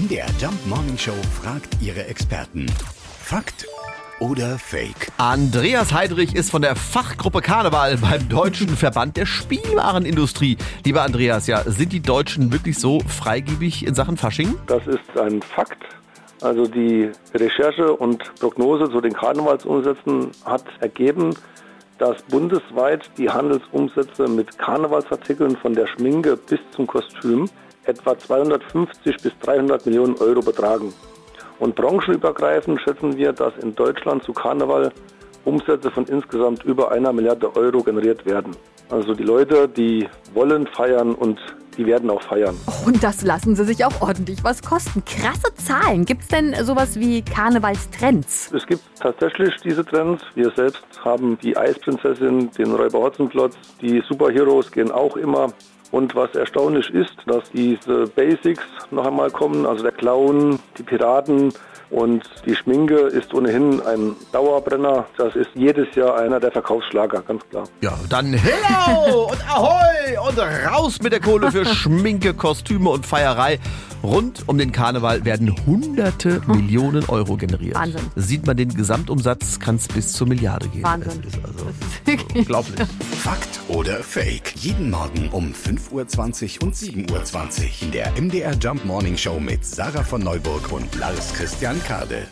MDR Jump Morning Show fragt ihre Experten. Fakt oder Fake? Andreas Heidrich ist von der Fachgruppe Karneval beim Deutschen Verband der Spielwarenindustrie. Lieber Andreas, ja, sind die Deutschen wirklich so freigebig in Sachen Fasching? Das ist ein Fakt. Also die Recherche und Prognose zu den Karnevalsumsätzen hat ergeben, dass bundesweit die Handelsumsätze mit Karnevalsartikeln von der Schminke bis zum Kostüm etwa 250 bis 300 Millionen Euro betragen. Und branchenübergreifend schätzen wir, dass in Deutschland zu Karneval Umsätze von insgesamt über einer Milliarde Euro generiert werden. Also die Leute, die wollen feiern und die werden auch feiern. Und das lassen sie sich auch ordentlich was kosten. Krasse Zahlen. Gibt es denn sowas wie Karnevalstrends? Es gibt tatsächlich diese Trends. Wir selbst haben die Eisprinzessin, den Räuber Hotzenplotz, die Superheroes gehen auch immer. Und was erstaunlich ist, dass diese Basics noch einmal kommen, also der Clown, die Piraten und die Schminke ist ohnehin ein Dauerbrenner. Das ist jedes Jahr einer der Verkaufsschlager, ganz klar. Ja, dann hello und ahoi und raus mit der Kohle für Schminke, Kostüme und Feierei. Rund um den Karneval werden hunderte Millionen Euro generiert. Wahnsinn. Sieht man den Gesamtumsatz, kann es bis zur Milliarde gehen. Wahnsinn. Es ist also unglaublich. Fakt oder Fake? Jeden Morgen um 5.20 Uhr und 7.20 Uhr in der MDR Jump Morning Show mit Sarah von Neuburg und Lars Christian Kade.